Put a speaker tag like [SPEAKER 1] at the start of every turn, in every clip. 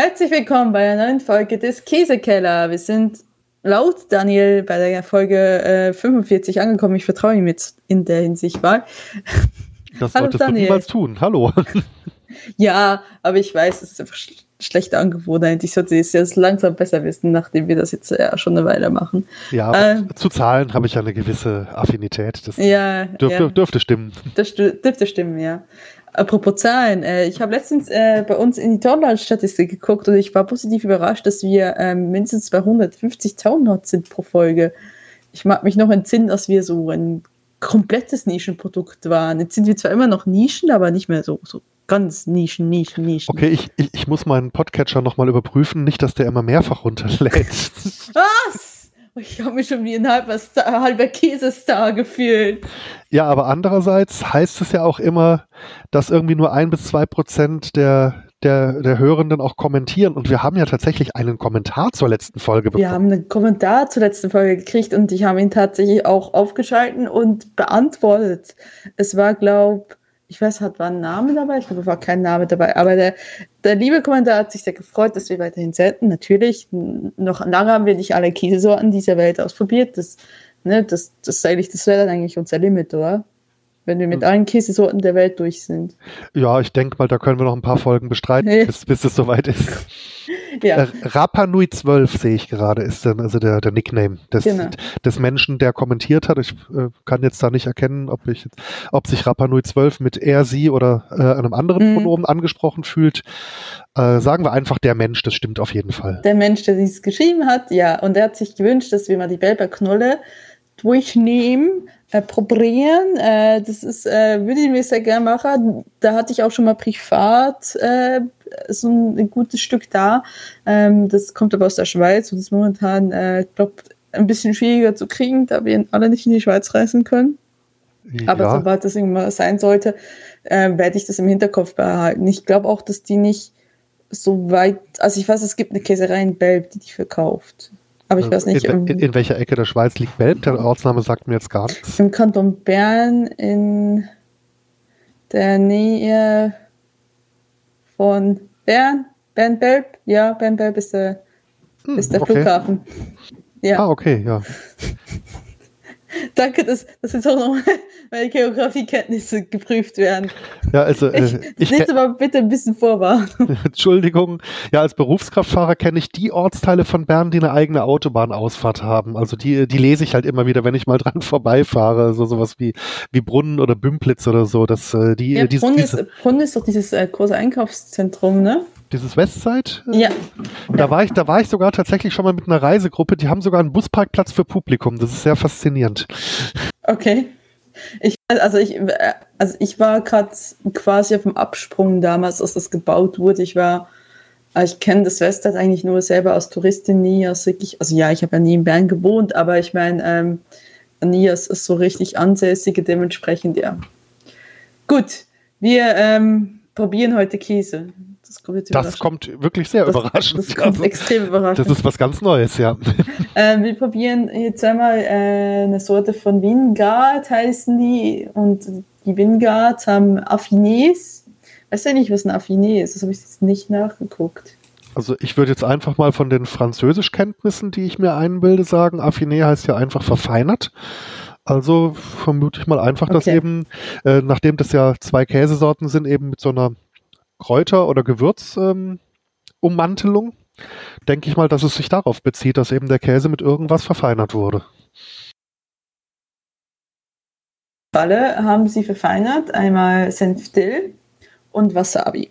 [SPEAKER 1] Herzlich willkommen bei einer neuen Folge des Käsekeller. Wir sind laut Daniel bei der Folge äh, 45 angekommen. Ich vertraue ihm jetzt in der Hinsicht mal.
[SPEAKER 2] Das Hallo, solltest Daniel. du niemals tun. Hallo.
[SPEAKER 1] ja, aber ich weiß, es ist einfach sch schlechte Angewohnheit. Ich sollte es jetzt langsam besser wissen, nachdem wir das jetzt ja schon eine Weile machen.
[SPEAKER 2] Ja, äh, zu Zahlen habe ich ja eine gewisse Affinität. Das
[SPEAKER 1] ja,
[SPEAKER 2] dürf,
[SPEAKER 1] ja.
[SPEAKER 2] dürfte stimmen.
[SPEAKER 1] Das dürfte stimmen, ja. Apropos Zahlen, äh, ich habe letztens äh, bei uns in die Download-Statistik geguckt und ich war positiv überrascht, dass wir ähm, mindestens bei 150 Downloads sind pro Folge. Ich mag mich noch entsinnen, dass wir so ein komplettes Nischenprodukt waren. Jetzt sind wir zwar immer noch Nischen, aber nicht mehr so, so ganz Nischen, Nischen, Nischen.
[SPEAKER 2] Okay, ich, ich, ich muss meinen Podcatcher nochmal überprüfen, nicht, dass der immer mehrfach runterlädt.
[SPEAKER 1] Was? Ich habe mich schon wie ein halber, Star, halber Käsestar gefühlt.
[SPEAKER 2] Ja, aber andererseits heißt es ja auch immer, dass irgendwie nur ein bis zwei Prozent der, der, der Hörenden auch kommentieren. Und wir haben ja tatsächlich einen Kommentar zur letzten Folge
[SPEAKER 1] bekommen. Wir haben einen Kommentar zur letzten Folge gekriegt und ich habe ihn tatsächlich auch aufgeschalten und beantwortet. Es war, glaube ich, ich weiß, hat war ein Name dabei, ich glaube, war kein Name dabei, aber der, der liebe Kommentar hat sich sehr gefreut, dass wir weiterhin senden. Natürlich, noch lange haben wir nicht alle Käsesorten dieser Welt ausprobiert. Das, ne, das, das, eigentlich, das wäre dann eigentlich unser Limit, oder? Wenn wir mit allen Käsesorten der Welt durch sind.
[SPEAKER 2] Ja, ich denke mal, da können wir noch ein paar Folgen bestreiten, bis, bis es soweit ist. Ja. Äh, Rapa Nui 12 sehe ich gerade, ist dann also der, der Nickname des, genau. des Menschen, der kommentiert hat. Ich äh, kann jetzt da nicht erkennen, ob, ich, ob sich Rapa Nui 12 mit er, sie oder äh, einem anderen mhm. Pronomen angesprochen fühlt. Äh, sagen wir einfach der Mensch, das stimmt auf jeden Fall.
[SPEAKER 1] Der Mensch, der dies geschrieben hat, ja. Und er hat sich gewünscht, dass wir mal die Belberknolle durchnehmen, äh, probieren. Äh, das ist, äh, würde ich mir sehr gerne machen. Da hatte ich auch schon mal privat äh, so ein, gutes Stück da. Ähm, das kommt aber aus der Schweiz und ist momentan, äh, glaube ein bisschen schwieriger zu kriegen, da wir alle nicht in die Schweiz reisen können. Ja. Aber sobald das irgendwann sein sollte, äh, werde ich das im Hinterkopf behalten. Ich glaube auch, dass die nicht so weit, also ich weiß, es gibt eine Käserei in Belb, die die verkauft. Aber ich weiß nicht.
[SPEAKER 2] In, in, in, welcher Ecke der Schweiz liegt Belb? Der Ortsname sagt mir jetzt gar nichts.
[SPEAKER 1] Im Kanton Bern in der Nähe von Bern. Bern-Belb? Ja, Bern-Belb ist der, hm, ist der okay. Flughafen.
[SPEAKER 2] Ja. Ah, okay, ja.
[SPEAKER 1] Danke, dass, dass jetzt auch noch meine Geografiekenntnisse geprüft werden.
[SPEAKER 2] Ja, also
[SPEAKER 1] äh, ich, ich aber bitte ein bisschen vorwarnen.
[SPEAKER 2] Entschuldigung. Ja, als Berufskraftfahrer kenne ich die Ortsteile von Bern, die eine eigene Autobahnausfahrt haben. Also die, die lese ich halt immer wieder, wenn ich mal dran vorbeifahre. So sowas wie, wie Brunnen oder Bümplitz oder so. Das, äh, die,
[SPEAKER 1] ja,
[SPEAKER 2] diese,
[SPEAKER 1] Brunnen, ist, Brunnen ist doch dieses äh, große Einkaufszentrum, ne?
[SPEAKER 2] Dieses Westside.
[SPEAKER 1] Ja.
[SPEAKER 2] Da war ich, da war ich sogar tatsächlich schon mal mit einer Reisegruppe. Die haben sogar einen Busparkplatz für Publikum. Das ist sehr faszinierend.
[SPEAKER 1] Okay. Ich, also ich, also ich war gerade quasi auf dem Absprung damals, als das gebaut wurde. Ich war, ich kenne das Westside eigentlich nur selber als Touristin nie, als wirklich, also ja, ich habe ja nie in Bern gewohnt, aber ich meine, ähm, nie als, als so richtig ansässige, dementsprechend, ja. Gut, wir ähm, probieren heute Käse.
[SPEAKER 2] Das kommt, das kommt wirklich sehr
[SPEAKER 1] das,
[SPEAKER 2] überraschend.
[SPEAKER 1] Das kommt also, extrem überraschend.
[SPEAKER 2] Das ist was ganz Neues, ja.
[SPEAKER 1] Äh, wir probieren jetzt einmal äh, eine Sorte von Wingard, heißen die. Und die Wingards haben Affinés. Weißt du nicht, was ein Affiné ist? Das habe ich jetzt nicht nachgeguckt.
[SPEAKER 2] Also ich würde jetzt einfach mal von den Französischkenntnissen, die ich mir einbilde, sagen, Affiné heißt ja einfach verfeinert. Also vermute ich mal einfach, okay. dass eben, äh, nachdem das ja zwei Käsesorten sind, eben mit so einer Kräuter- oder Gewürzummantelung. Ähm, denke ich mal, dass es sich darauf bezieht, dass eben der Käse mit irgendwas verfeinert wurde.
[SPEAKER 1] Falle haben sie verfeinert, einmal Senfdill und Wasabi.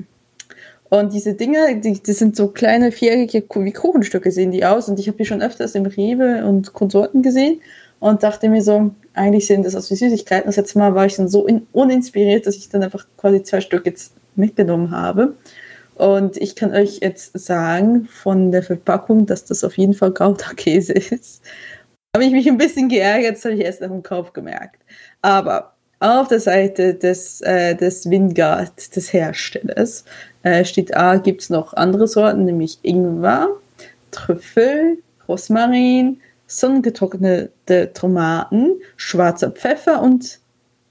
[SPEAKER 1] Und diese Dinge, die, die sind so kleine viereckige wie Kuchenstücke sehen die aus. Und ich habe die schon öfters im Rewe und Konsorten gesehen und dachte mir so, eigentlich sehen das aus wie Süßigkeiten. Das letzte Mal war ich dann so in, uninspiriert, dass ich dann einfach quasi zwei Stück jetzt mitgenommen habe. Und ich kann euch jetzt sagen von der Verpackung, dass das auf jeden Fall Gouda-Käse ist. Habe ich mich ein bisschen geärgert, das habe ich erst nach dem Kauf gemerkt. Aber auf der Seite des, äh, des Wingard, des Herstellers, äh, steht A, gibt es noch andere Sorten, nämlich Ingwer, Trüffel, Rosmarin, sonnengetrocknete Tomaten, schwarzer Pfeffer und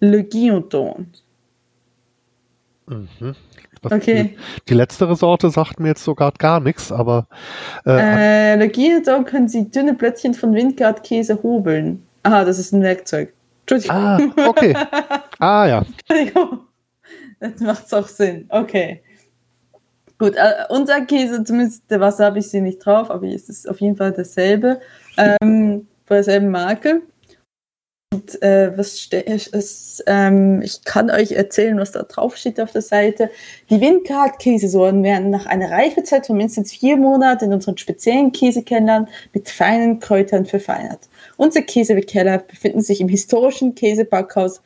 [SPEAKER 1] Le Guillauton.
[SPEAKER 2] Mhm.
[SPEAKER 1] okay.
[SPEAKER 2] Die, die, letztere Sorte sagt mir jetzt sogar gar nichts, aber.
[SPEAKER 1] Äh, äh, Allergienedog können Sie dünne Plättchen von Windgard-Käse hobeln. Aha, das ist ein Werkzeug.
[SPEAKER 2] Entschuldigung. Ah, okay. ah, ja.
[SPEAKER 1] Jetzt macht auch Sinn. Okay. Gut, äh, unser Käse, zumindest der Wasabi ist hier nicht drauf, aber es ist auf jeden Fall dasselbe. Ähm, bei derselben Marke. Und äh, was ist, ähm, ich kann euch erzählen, was da drauf steht auf der Seite. Die Windgard-Käsesorten werden nach einer Reifezeit von mindestens vier Monaten in unseren speziellen Käsekellern mit feinen Kräutern verfeinert. Unser Käsekeller befinden sich im historischen Käsebackhaus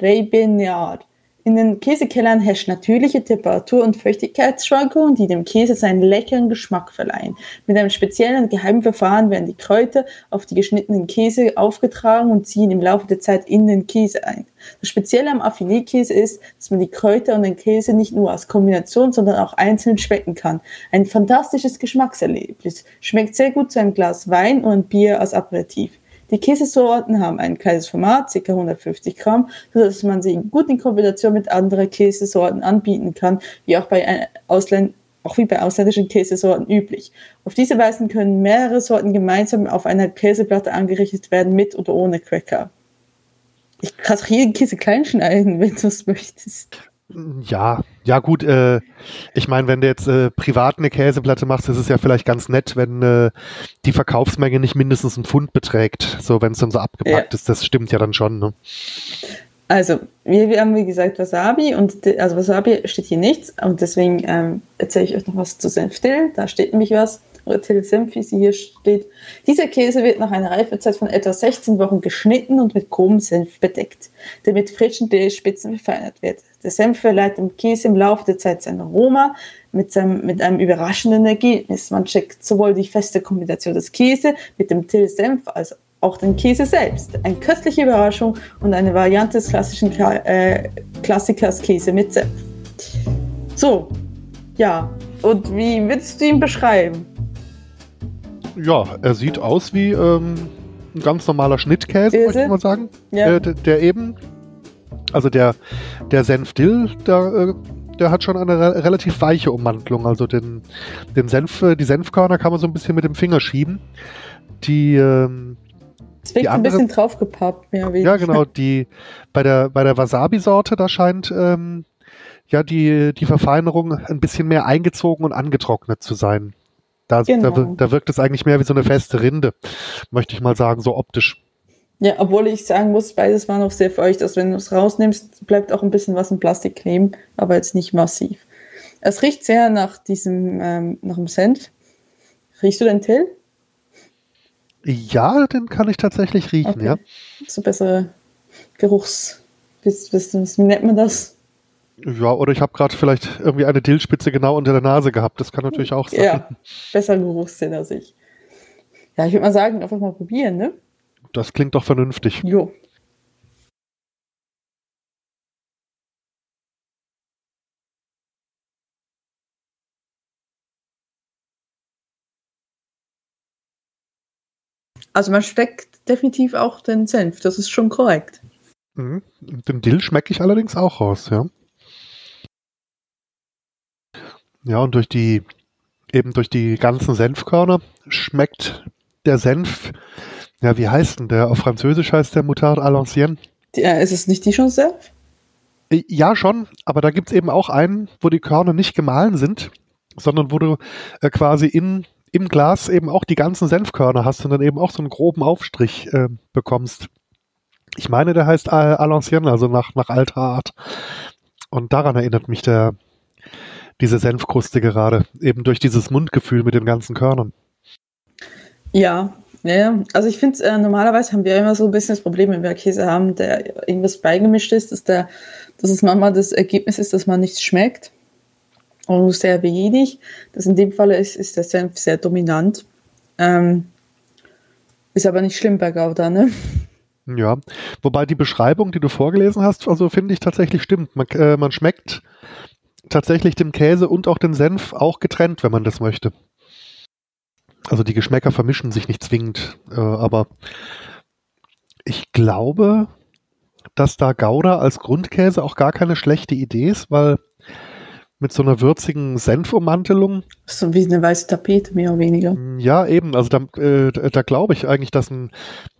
[SPEAKER 1] Rebenard in den Käsekellern herrscht natürliche Temperatur- und Feuchtigkeitsschwankungen, die dem Käse seinen leckeren Geschmack verleihen. Mit einem speziellen geheimen Verfahren werden die Kräuter auf die geschnittenen Käse aufgetragen und ziehen im Laufe der Zeit in den Käse ein. Das Spezielle am Affiné-Käse ist, dass man die Kräuter und den Käse nicht nur als Kombination, sondern auch einzeln schmecken kann. Ein fantastisches Geschmackserlebnis. Schmeckt sehr gut zu einem Glas Wein und Bier als Aperitif. Die Käsesorten haben ein kleines Format, ca. 150 Gramm, sodass man sie gut in Kombination mit anderen Käsesorten anbieten kann, wie auch bei Ausländ auch wie bei ausländischen Käsesorten üblich. Auf diese Weise können mehrere Sorten gemeinsam auf einer Käseplatte angerichtet werden, mit oder ohne Cracker. Ich kann auch jeden Käse klein schneiden, wenn du es möchtest.
[SPEAKER 2] Ja, ja gut, äh, ich meine, wenn du jetzt äh, privat eine Käseplatte machst, ist es ja vielleicht ganz nett, wenn äh, die Verkaufsmenge nicht mindestens einen Pfund beträgt, so wenn es dann so abgepackt ja. ist, das stimmt ja dann schon. Ne?
[SPEAKER 1] Also, wir, wir, haben wie gesagt Wasabi und also Wasabi steht hier nichts und deswegen ähm, erzähle ich euch noch was zu Senfdill, da steht nämlich was oder Senf, wie sie hier steht. Dieser Käse wird nach einer Reifezeit von etwa 16 Wochen geschnitten und mit grobem Senf bedeckt, der mit frischen Dillspitzen verfeinert wird. Der Senf verleiht dem Käse im Laufe der Zeit sein Aroma mit, seinem, mit einem überraschenden Ergebnis. Man checkt sowohl die feste Kombination des Käse mit dem Dill-Senf als auch den Käse selbst. Eine köstliche Überraschung und eine Variante des klassischen äh, Klassikers Käse mit Senf. So, ja. Und wie würdest du ihn beschreiben?
[SPEAKER 2] Ja, er sieht aus wie ähm, ein ganz normaler Schnittkäse, würde ich mal sagen. Ja. Äh, der eben, also der, der Senfdill, der, äh, der hat schon eine re relativ weiche Ummantelung. Also den, den Senf, äh, die Senfkörner kann man so ein bisschen mit dem Finger schieben. Die, ähm,
[SPEAKER 1] es wirkt ein bisschen draufgepappt, mehr
[SPEAKER 2] Ja, genau. Die, bei der, bei der Wasabi-Sorte, da scheint ähm, ja die, die Verfeinerung ein bisschen mehr eingezogen und angetrocknet zu sein. Da, genau. da, da wirkt es eigentlich mehr wie so eine feste Rinde, möchte ich mal sagen, so optisch.
[SPEAKER 1] Ja, obwohl ich sagen muss, beides war noch sehr feucht. Also wenn du es rausnimmst, bleibt auch ein bisschen was im Plastik kleben, aber jetzt nicht massiv. Es riecht sehr nach diesem, ähm, nach dem Senf. Riechst du den Till?
[SPEAKER 2] Ja, den kann ich tatsächlich riechen, okay. ja.
[SPEAKER 1] So bessere Geruchs... Wie, wie nennt man das?
[SPEAKER 2] Ja, oder ich habe gerade vielleicht irgendwie eine Dillspitze genau unter der Nase gehabt. Das kann natürlich auch sein.
[SPEAKER 1] Ja, besser Geruchssinn als ich. Ja, ich würde mal sagen, einfach mal probieren, ne?
[SPEAKER 2] Das klingt doch vernünftig.
[SPEAKER 1] Jo. Also man steckt definitiv auch den Senf, das ist schon korrekt.
[SPEAKER 2] Mhm. Den Dill schmecke ich allerdings auch raus, ja. Ja, und durch die, eben durch die ganzen Senfkörner schmeckt der Senf, ja, wie heißt denn der? Auf Französisch heißt der Moutarde à l'ancienne.
[SPEAKER 1] Ja, ist es nicht die schon Senf?
[SPEAKER 2] Äh, ja, schon, aber da gibt es eben auch einen, wo die Körner nicht gemahlen sind, sondern wo du äh, quasi in, im Glas eben auch die ganzen Senfkörner hast und dann eben auch so einen groben Aufstrich äh, bekommst. Ich meine, der heißt à, à l'ancienne, also nach, nach alter Art. Und daran erinnert mich der, diese Senfkruste gerade, eben durch dieses Mundgefühl mit den ganzen Körnern.
[SPEAKER 1] Ja, ja, also ich finde, äh, normalerweise haben wir immer so ein bisschen das Problem, wenn wir Käse haben, der irgendwas beigemischt ist, dass, der, dass es manchmal das Ergebnis ist, dass man nichts schmeckt und sehr wenig. Das in dem Fall ist, ist der Senf sehr dominant. Ähm, ist aber nicht schlimm bei Gouda, ne?
[SPEAKER 2] Ja, wobei die Beschreibung, die du vorgelesen hast, also finde ich tatsächlich stimmt. Man, äh, man schmeckt tatsächlich dem Käse und auch den Senf auch getrennt, wenn man das möchte. Also die Geschmäcker vermischen sich nicht zwingend, äh, aber ich glaube, dass da Gouda als Grundkäse auch gar keine schlechte Idee ist, weil mit so einer würzigen Senfummantelung.
[SPEAKER 1] So wie eine weiße Tapete, mehr oder weniger.
[SPEAKER 2] Ja, eben. Also da, äh, da glaube ich eigentlich, dass ein,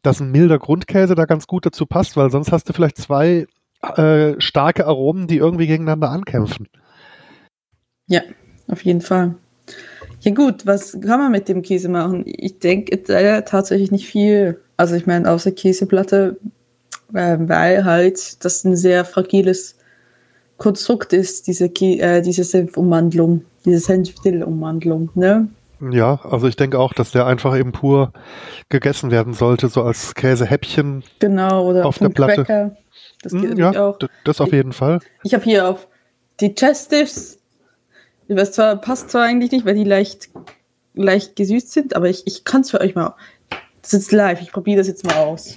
[SPEAKER 2] dass ein milder Grundkäse da ganz gut dazu passt, weil sonst hast du vielleicht zwei äh, starke Aromen, die irgendwie gegeneinander ankämpfen.
[SPEAKER 1] Ja, auf jeden Fall. Ja gut, was kann man mit dem Käse machen? Ich denke äh, tatsächlich nicht viel. Also ich meine, außer Käseplatte, äh, weil halt das ein sehr fragiles Konstrukt ist, diese, äh, diese Senfumwandlung, diese Senfdill-Umwandlung, ne?
[SPEAKER 2] Ja, also ich denke auch, dass der einfach eben pur gegessen werden sollte, so als Käsehäppchen.
[SPEAKER 1] Genau, oder auf der Platte. Cracker.
[SPEAKER 2] Das geht mm, ja, auch. Das auf jeden Fall.
[SPEAKER 1] Ich habe hier auf Digestives, das zwar, passt zwar eigentlich nicht, weil die leicht, leicht gesüßt sind, aber ich, ich kann es für euch mal. Das ist live, ich probiere das jetzt mal aus.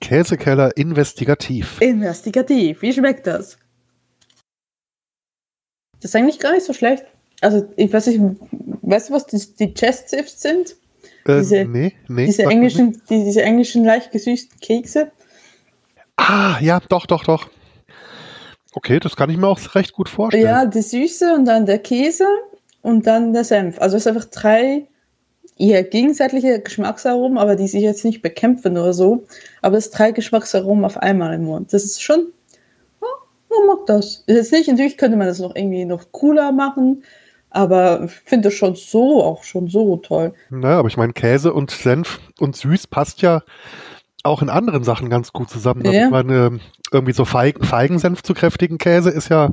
[SPEAKER 2] Käsekeller investigativ.
[SPEAKER 1] Investigativ. Wie schmeckt das? Das ist eigentlich gar nicht so schlecht. Also, ich weiß nicht, weißt du, was die, die Chest Sifts sind?
[SPEAKER 2] Äh, diese, nee, nee.
[SPEAKER 1] Diese englischen, die, diese englischen leicht gesüßten Kekse.
[SPEAKER 2] Ah, ja, doch, doch, doch. Okay, das kann ich mir auch recht gut vorstellen.
[SPEAKER 1] Ja, die Süße und dann der Käse und dann der Senf. Also es sind einfach drei eher gegensätzliche Geschmacksaromen, aber die sich jetzt nicht bekämpfen oder so. Aber es drei Geschmacksaromen auf einmal im Mund. Das ist schon, oh, man mag das. Ist jetzt nicht, natürlich könnte man das noch irgendwie noch cooler machen, aber ich finde das schon so, auch schon so toll.
[SPEAKER 2] Naja, aber ich meine, Käse und Senf und süß passt ja auch in anderen Sachen ganz gut zusammen. Also ja. Ich meine, irgendwie so Feigen, Feigensenf zu kräftigen Käse ist ja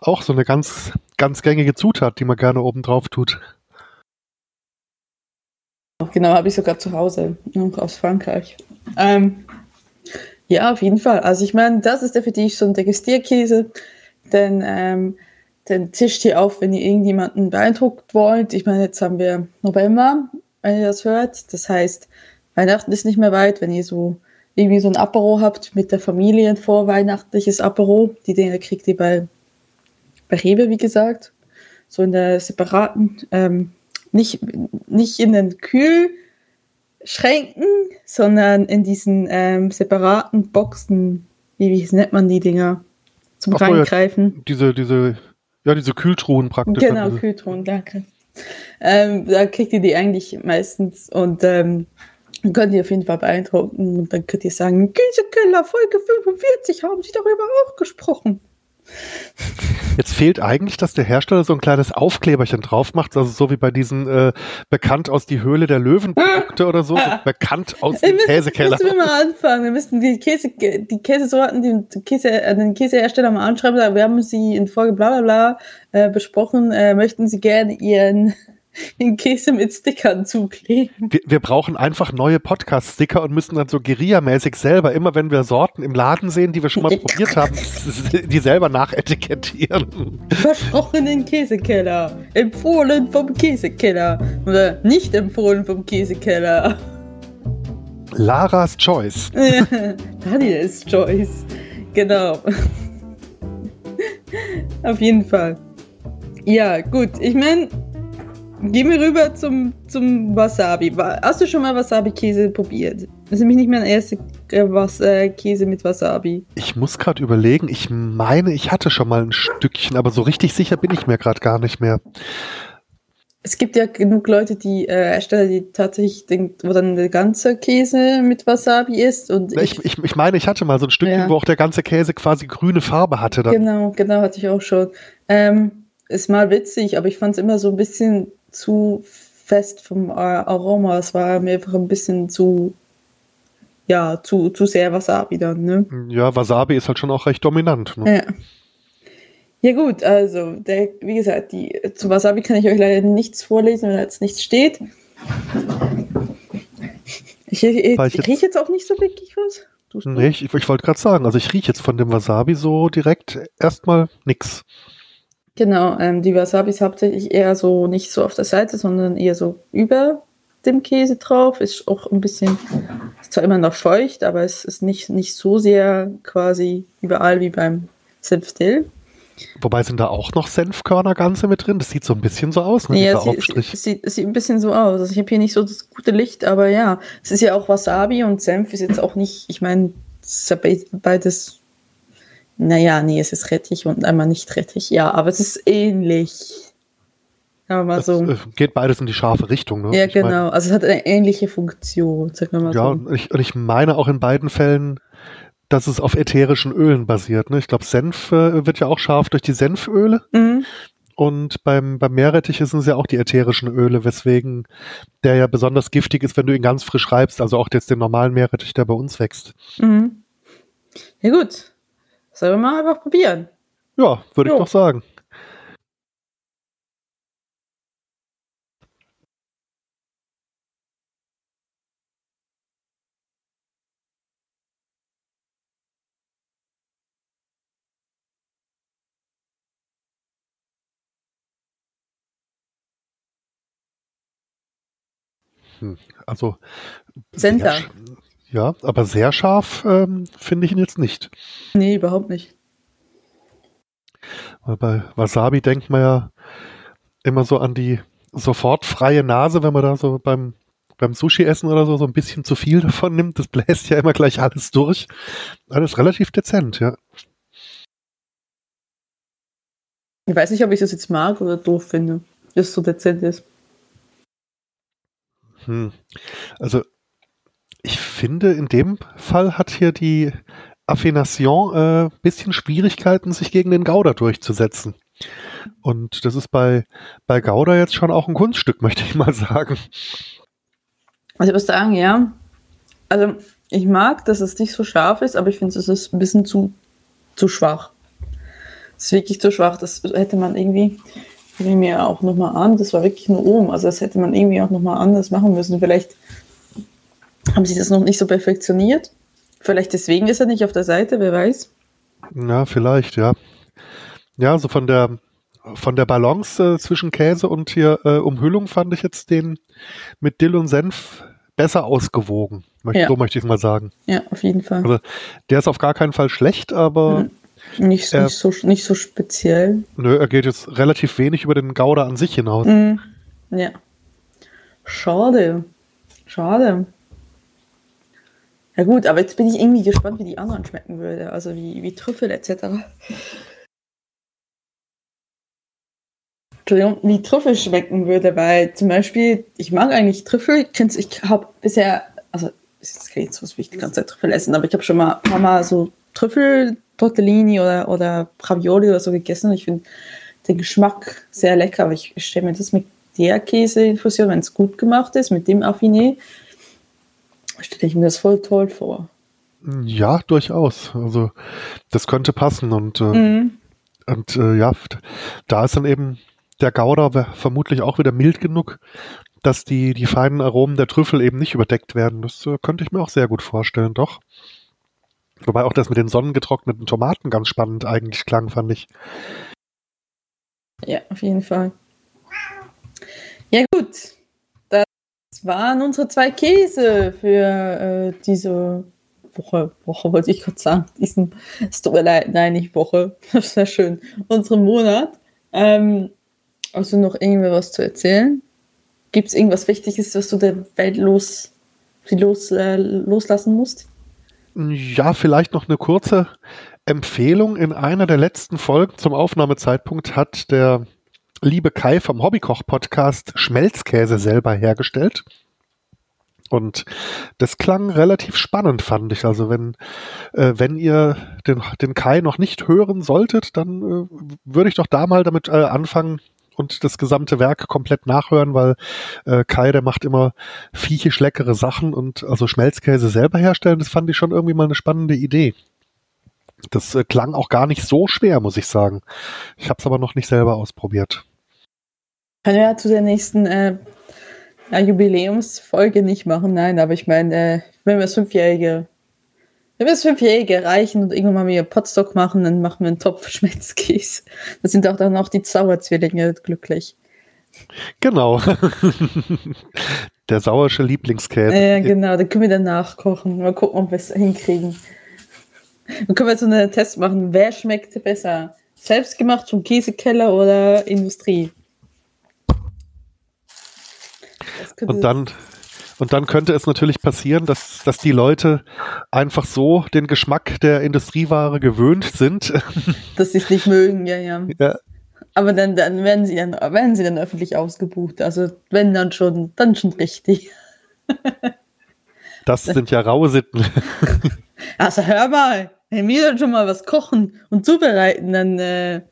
[SPEAKER 2] auch so eine ganz, ganz gängige Zutat, die man gerne oben drauf tut.
[SPEAKER 1] Genau, habe ich sogar zu Hause, aus Frankreich. Ähm, ja, auf jeden Fall. Also ich meine, das ist definitiv so ein Degustierkäse, denn ähm, den tischt ihr auf, wenn ihr irgendjemanden beeindruckt wollt. Ich meine, jetzt haben wir November, wenn ihr das hört. Das heißt, Weihnachten ist nicht mehr weit, wenn ihr so irgendwie so ein Apero habt mit der Familie, ein vorweihnachtliches Apero. Die Dinge kriegt ihr bei, bei Rewe, wie gesagt. So in der separaten ähm, nicht, nicht in den Kühlschränken, sondern in diesen ähm, separaten Boxen. Wie, wie nennt man die Dinger? Zum Ach, Reingreifen.
[SPEAKER 2] Ja, diese, diese, ja, diese Kühltruhen praktisch.
[SPEAKER 1] Genau. Kühltruhen, danke. Ähm, da kriegt ihr die eigentlich meistens und ähm, könnt ihr auf jeden Fall beeindrucken und dann könnt ihr sagen, Käsekeller Folge 45 haben sie darüber auch gesprochen.
[SPEAKER 2] Jetzt fehlt eigentlich, dass der Hersteller so ein kleines Aufkleberchen drauf macht, also so wie bei diesen äh, bekannt aus die Höhle der Löwen Produkte oder so, bekannt aus dem Käsekeller.
[SPEAKER 1] Müssen wir mal anfangen. Wir müssen die Käse, die Käsesorten, die Käse, äh, den Käsehersteller mal anschreiben. Wir haben sie in Folge bla bla bla äh, besprochen. Äh, möchten Sie gerne Ihren den Käse mit Stickern zukleben.
[SPEAKER 2] Wir, wir brauchen einfach neue Podcast-Sticker und müssen dann so Guerilla-mäßig selber, immer wenn wir Sorten im Laden sehen, die wir schon mal probiert haben, die selber nachetikettieren.
[SPEAKER 1] Versprochenen Käsekeller. Empfohlen vom Käsekeller. Oder nicht empfohlen vom Käsekeller.
[SPEAKER 2] Laras Choice.
[SPEAKER 1] Daniels Choice. Genau. Auf jeden Fall. Ja, gut. Ich meine, Gehen wir rüber zum, zum Wasabi. Hast du schon mal Wasabi-Käse probiert? Das ist nämlich nicht mein erster äh, was, äh, Käse mit Wasabi.
[SPEAKER 2] Ich muss gerade überlegen. Ich meine, ich hatte schon mal ein Stückchen, aber so richtig sicher bin ich mir gerade gar nicht mehr.
[SPEAKER 1] Es gibt ja genug Leute, die äh, die tatsächlich den, wo dann der ganze Käse mit Wasabi ist. Und
[SPEAKER 2] ich, ich, ich meine, ich hatte mal so ein Stückchen, ja. wo auch der ganze Käse quasi grüne Farbe hatte.
[SPEAKER 1] Dann. Genau, genau, hatte ich auch schon. Ähm, ist mal witzig, aber ich fand es immer so ein bisschen zu fest vom Aroma. Es war mir einfach ein bisschen zu, ja, zu, zu sehr Wasabi dann, ne?
[SPEAKER 2] Ja, Wasabi ist halt schon auch recht dominant. Ne?
[SPEAKER 1] Ja. Ja gut, also der, wie gesagt, die, zu Wasabi kann ich euch leider nichts vorlesen, weil da jetzt nichts steht. Ich, ich, ich rieche jetzt auch nicht so wirklich was.
[SPEAKER 2] Nee, ich, ich wollte gerade sagen, also ich rieche jetzt von dem Wasabi so direkt erstmal nichts.
[SPEAKER 1] Genau, ähm, die Wasabi ist hauptsächlich eher so nicht so auf der Seite, sondern eher so über dem Käse drauf. Ist auch ein bisschen, ist zwar immer noch feucht, aber es ist nicht, nicht so sehr quasi überall wie beim Senfdill.
[SPEAKER 2] Wobei sind da auch noch Senfkörner ganze mit drin? Das sieht so ein bisschen so aus,
[SPEAKER 1] ne? Ja, sie, sie, sieht, sieht ein bisschen so aus. Also ich habe hier nicht so das gute Licht, aber ja, es ist ja auch Wasabi und Senf ist jetzt auch nicht, ich meine, beides naja, nee, es ist Rettich und einmal nicht Rettich. Ja, aber es ist ähnlich.
[SPEAKER 2] Mal so. Es, äh, geht beides in die scharfe Richtung. Ne?
[SPEAKER 1] Ja, ich genau. Mein, also es hat eine ähnliche Funktion, sagen wir mal
[SPEAKER 2] ja, so. Ja, und ich, und ich meine auch in beiden Fällen, dass es auf ätherischen Ölen basiert. Ne? Ich glaube, Senf äh, wird ja auch scharf durch die Senföle. Mhm. Und beim, beim Meerrettich sind es ja auch die ätherischen Öle, weswegen der ja besonders giftig ist, wenn du ihn ganz frisch reibst. Also auch jetzt den normalen Meerrettich, der bei uns wächst. Mhm.
[SPEAKER 1] Ja gut. Sollen wir mal einfach probieren?
[SPEAKER 2] Ja, würde ich doch sagen. Hm, also
[SPEAKER 1] Center.
[SPEAKER 2] Ja, aber sehr scharf ähm, finde ich ihn jetzt nicht.
[SPEAKER 1] Nee, überhaupt nicht.
[SPEAKER 2] Weil bei Wasabi denkt man ja immer so an die sofort freie Nase, wenn man da so beim, beim Sushi-Essen oder so so ein bisschen zu viel davon nimmt. Das bläst ja immer gleich alles durch. Alles relativ dezent, ja.
[SPEAKER 1] Ich weiß nicht, ob ich das jetzt mag oder doof finde, dass es so dezent ist.
[SPEAKER 2] Hm. Also finde, in dem Fall hat hier die Affination ein äh, bisschen Schwierigkeiten, sich gegen den Gouda durchzusetzen. Und das ist bei, bei Gouda jetzt schon auch ein Kunststück, möchte ich mal sagen.
[SPEAKER 1] Also ich würde sagen, ja. Also ich mag, dass es nicht so scharf ist, aber ich finde, es ist ein bisschen zu, zu schwach. Es ist wirklich zu schwach. Das hätte man irgendwie, ich mir auch nochmal an, das war wirklich nur oben. Also das hätte man irgendwie auch nochmal anders machen müssen. Vielleicht haben sie das noch nicht so perfektioniert? Vielleicht deswegen ist er nicht auf der Seite, wer weiß.
[SPEAKER 2] Ja, vielleicht, ja. Ja, so von der von der Balance äh, zwischen Käse und hier äh, Umhüllung fand ich jetzt den mit Dill und Senf besser ausgewogen. Möcht, ja. So möchte ich es mal sagen.
[SPEAKER 1] Ja, auf jeden Fall.
[SPEAKER 2] Also, der ist auf gar keinen Fall schlecht, aber.
[SPEAKER 1] Mhm. Nicht, er, nicht, so, nicht so speziell.
[SPEAKER 2] Nö, er geht jetzt relativ wenig über den Gouda an sich hinaus.
[SPEAKER 1] Mhm. Ja. Schade. Schade. Ja gut, aber jetzt bin ich irgendwie gespannt, wie die anderen schmecken würde. Also wie, wie Trüffel etc. Entschuldigung, wie Trüffel schmecken würde, weil zum Beispiel, ich mag eigentlich Trüffel. Ich habe bisher, also es geht jetzt so, wie ich die ganze Zeit Trüffel essen, aber ich habe schon mal ein paar Mal so Trüffel, Tortellini oder, oder Ravioli oder so gegessen. Ich finde den Geschmack sehr lecker, aber ich stelle mir das mit der Käseinfusion, wenn es gut gemacht ist, mit dem Affiné, stelle ich mir das voll toll vor.
[SPEAKER 2] Ja, durchaus. Also das könnte passen und, äh, mhm. und äh, ja, da ist dann eben der Gouda vermutlich auch wieder mild genug, dass die, die feinen Aromen der Trüffel eben nicht überdeckt werden. Das äh, könnte ich mir auch sehr gut vorstellen, doch. Wobei auch das mit den sonnengetrockneten Tomaten ganz spannend eigentlich klang, fand ich.
[SPEAKER 1] Ja, auf jeden Fall. Ja, gut waren unsere zwei Käse für äh, diese Woche. Woche wollte ich kurz sagen. Diesen, es nein, nicht Woche. Das ist ja schön. Unseren Monat. Ähm, also noch irgendwie was zu erzählen? Gibt es irgendwas Wichtiges, was du der Welt los, los, äh, loslassen musst?
[SPEAKER 2] Ja, vielleicht noch eine kurze Empfehlung. In einer der letzten Folgen zum Aufnahmezeitpunkt hat der liebe Kai vom Hobbykoch-Podcast Schmelzkäse selber hergestellt. Und das klang relativ spannend, fand ich. Also wenn, äh, wenn ihr den, den Kai noch nicht hören solltet, dann äh, würde ich doch da mal damit äh, anfangen und das gesamte Werk komplett nachhören, weil äh, Kai, der macht immer viechisch leckere Sachen und also Schmelzkäse selber herstellen, das fand ich schon irgendwie mal eine spannende Idee. Das äh, klang auch gar nicht so schwer, muss ich sagen. Ich habe es aber noch nicht selber ausprobiert.
[SPEAKER 1] Können wir ja zu der nächsten äh, Jubiläumsfolge nicht machen, nein, aber ich meine, äh, wenn wir das Fünfjährige, wenn wir das Fünfjährige erreichen und irgendwann mal wieder Potstock machen, dann machen wir einen Topf Schmelzkäse. Da sind auch dann auch die Zauberzwillinge glücklich.
[SPEAKER 2] Genau. Der sauersche Lieblingskäse.
[SPEAKER 1] Ja, genau, den können wir dann nachkochen. Mal gucken, ob wir es hinkriegen. Dann können wir so einen Test machen. Wer schmeckt besser? Selbstgemacht vom Käsekeller oder Industrie?
[SPEAKER 2] Und dann, Und dann könnte es natürlich passieren, dass, dass die Leute einfach so den Geschmack der Industrieware gewöhnt sind.
[SPEAKER 1] Dass sie es nicht mögen, ja, ja. ja. Aber dann, dann werden sie dann werden sie dann öffentlich ausgebucht. Also wenn dann schon, dann schon richtig.
[SPEAKER 2] Das sind ja raue Sitten.
[SPEAKER 1] Also hör mal, wenn wir dann schon mal was kochen und zubereiten, dann, äh,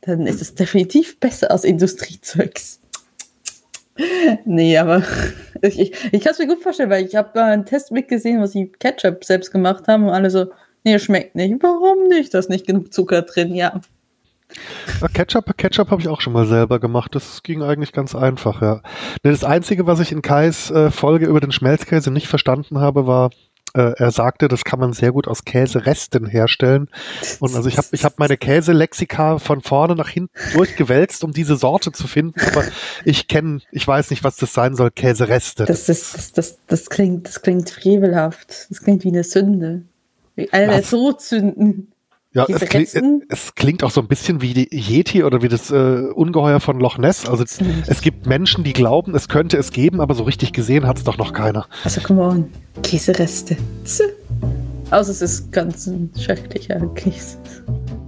[SPEAKER 1] dann ist es definitiv besser als Industriezeugs. Nee, aber ich, ich, ich kann es mir gut vorstellen, weil ich habe mal einen Test mitgesehen, was sie Ketchup selbst gemacht haben und alle so, nee, schmeckt nicht. Warum nicht? Da ist nicht genug Zucker drin,
[SPEAKER 2] ja. Ketchup, Ketchup habe ich auch schon mal selber gemacht. Das ging eigentlich ganz einfach, ja. Das Einzige, was ich in Kais äh, Folge über den Schmelzkäse nicht verstanden habe, war, äh, er sagte, das kann man sehr gut aus Käseresten herstellen. Und also ich habe ich hab meine Käselexika von vorne nach hinten durchgewälzt, um diese Sorte zu finden, aber ich kenne, ich weiß nicht, was das sein soll, Käsereste.
[SPEAKER 1] Das, ist, das, das, das, klingt, das klingt frevelhaft. Das klingt wie eine Sünde. Wie eine Todsünden.
[SPEAKER 2] Ja, es, kling, es, klingt auch so ein bisschen wie die Yeti oder wie das äh, Ungeheuer von Loch Ness. Also es gibt Menschen, die glauben, es könnte es geben, aber so richtig gesehen hat es doch noch keiner.
[SPEAKER 1] Also come on, Käsereste. Außer es ist ganz ein schrecklicher Käse.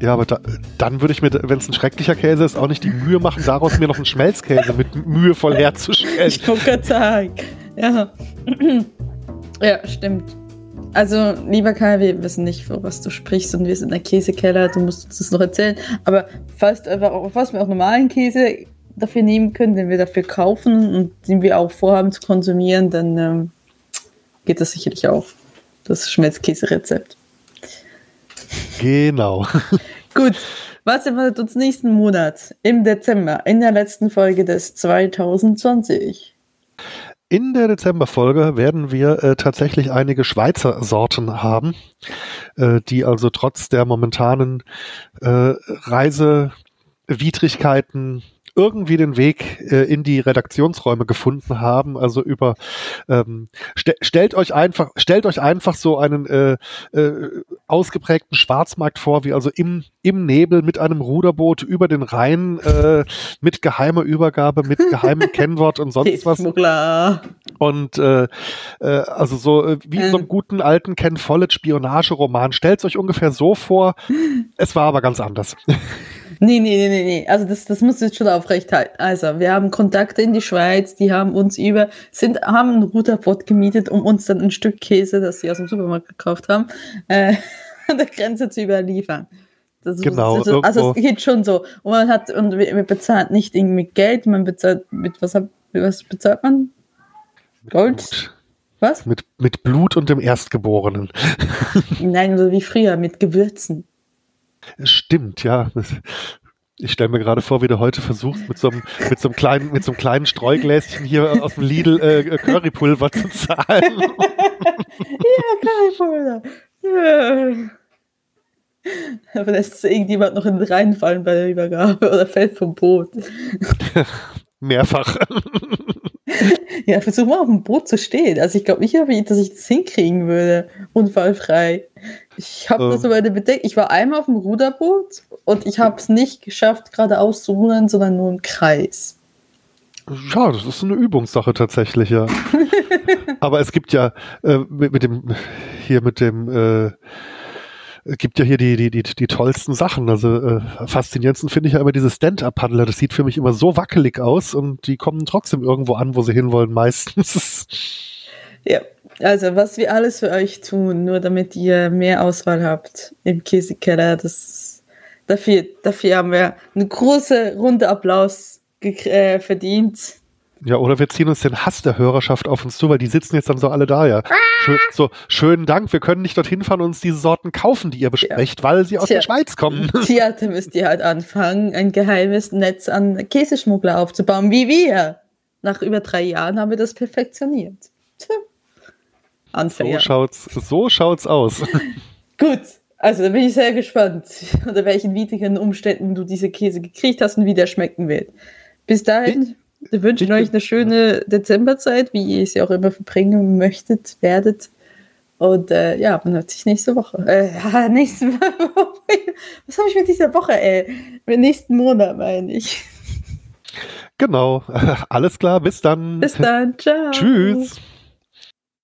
[SPEAKER 2] Ja, aber da, dann würde ich mir, wenn es ein schrecklicher Käse ist, auch nicht die Mühe machen, daraus mir noch einen Schmelzkäse mit Mühe voll herzustellen.
[SPEAKER 1] Ich wollte gerade sagen. Ja. ja, stimmt. Also, lieber Kai, wir wissen nicht, was du sprichst und wir sind in der Käsekeller, du musst uns das noch erzählen. Aber falls, falls wir auch normalen Käse dafür nehmen können, den wir dafür kaufen und den wir auch vorhaben zu konsumieren, dann ähm, geht das sicherlich auch. Das Schmelzkäse-Rezept.
[SPEAKER 2] Genau.
[SPEAKER 1] Gut, was erwartet uns nächsten Monat im Dezember, in der letzten Folge des 2020?
[SPEAKER 2] In der Dezemberfolge werden wir äh, tatsächlich einige Schweizer Sorten haben, äh, die also trotz der momentanen äh, Reisewidrigkeiten irgendwie den Weg äh, in die Redaktionsräume gefunden haben. Also über ähm, st stellt euch einfach, stellt euch einfach so einen äh, äh, ausgeprägten Schwarzmarkt vor, wie also im, im Nebel mit einem Ruderboot über den Rhein äh, mit geheimer Übergabe, mit geheimem Kennwort und sonst was. Und äh, äh, also so äh, wie in so einem guten alten Ken Follett Spionageroman. Stellt euch ungefähr so vor. Es war aber ganz anders.
[SPEAKER 1] Nee, nee, nee, nee, nee. Also das, das muss jetzt schon aufrecht halten. Also, wir haben Kontakte in die Schweiz, die haben uns über, sind, haben ein Routerboot gemietet, um uns dann ein Stück Käse, das sie aus dem Supermarkt gekauft haben, äh, an der Grenze zu überliefern.
[SPEAKER 2] Das genau.
[SPEAKER 1] Ist, also es geht schon so. Und man hat, und wir, wir bezahlt nicht irgendwie mit Geld, man bezahlt mit was, was bezahlt man? Gold? Blut.
[SPEAKER 2] Was? Mit, mit Blut und dem Erstgeborenen.
[SPEAKER 1] Nein, so wie früher, mit Gewürzen.
[SPEAKER 2] Stimmt, ja. Ich stelle mir gerade vor, wie du heute versuchst, mit so einem, mit so einem kleinen, mit so einem kleinen Streugläschen hier aus dem Lidl äh, Currypulver zu zahlen.
[SPEAKER 1] ja, Currypulver. Ja. Aber lässt irgendjemand noch in den reinfallen bei der Übergabe oder fällt vom Boot.
[SPEAKER 2] Mehrfach.
[SPEAKER 1] ja, versuch mal auf dem Boot zu stehen. Also ich glaube nicht, dass ich das hinkriegen würde, unfallfrei. Ich habe ähm. das aber bedenkt. Ich war einmal auf dem Ruderboot und ich habe es nicht geschafft, geradeaus zu rudern, sondern nur im Kreis.
[SPEAKER 2] Ja, das ist eine Übungssache tatsächlich, ja. aber es gibt ja äh, mit, mit, dem hier mit dem äh, gibt ja hier die, die, die, die tollsten Sachen. Also äh, faszinierendsten finde ich ja immer diese Stand-Up-Paddler. Das sieht für mich immer so wackelig aus und die kommen trotzdem irgendwo an, wo sie hinwollen, meistens.
[SPEAKER 1] ja, also was wir alles für euch tun, nur damit ihr mehr Auswahl habt im Käsekeller, das dafür, dafür haben wir eine große runde Applaus äh, verdient.
[SPEAKER 2] Ja, oder wir ziehen uns den Hass der Hörerschaft auf uns zu, weil die sitzen jetzt dann so alle da, ja. Schön, so, schönen Dank, wir können nicht dorthin fahren und uns diese Sorten kaufen, die ihr besprecht, ja. weil sie aus Tja. der Schweiz kommen.
[SPEAKER 1] Tja, da müsst ihr halt anfangen, ein geheimes Netz an Käseschmuggler aufzubauen, wie wir. Nach über drei Jahren haben wir das perfektioniert. Tja.
[SPEAKER 2] Unfair. So schaut's, so schaut's aus.
[SPEAKER 1] Gut, also da bin ich sehr gespannt, unter welchen widrigen Umständen du diese Käse gekriegt hast und wie der schmecken wird. Bis dahin, wir wünschen euch eine schöne Dezemberzeit, wie ihr sie auch immer verbringen möchtet, werdet. Und äh, ja, man hört sich nächste Woche. Äh, nächste Woche. Was habe ich mit dieser Woche, ey? Mit nächsten Monat, meine ich.
[SPEAKER 2] Genau. Alles klar. Bis dann.
[SPEAKER 1] Bis dann. Ciao.
[SPEAKER 2] Tschüss.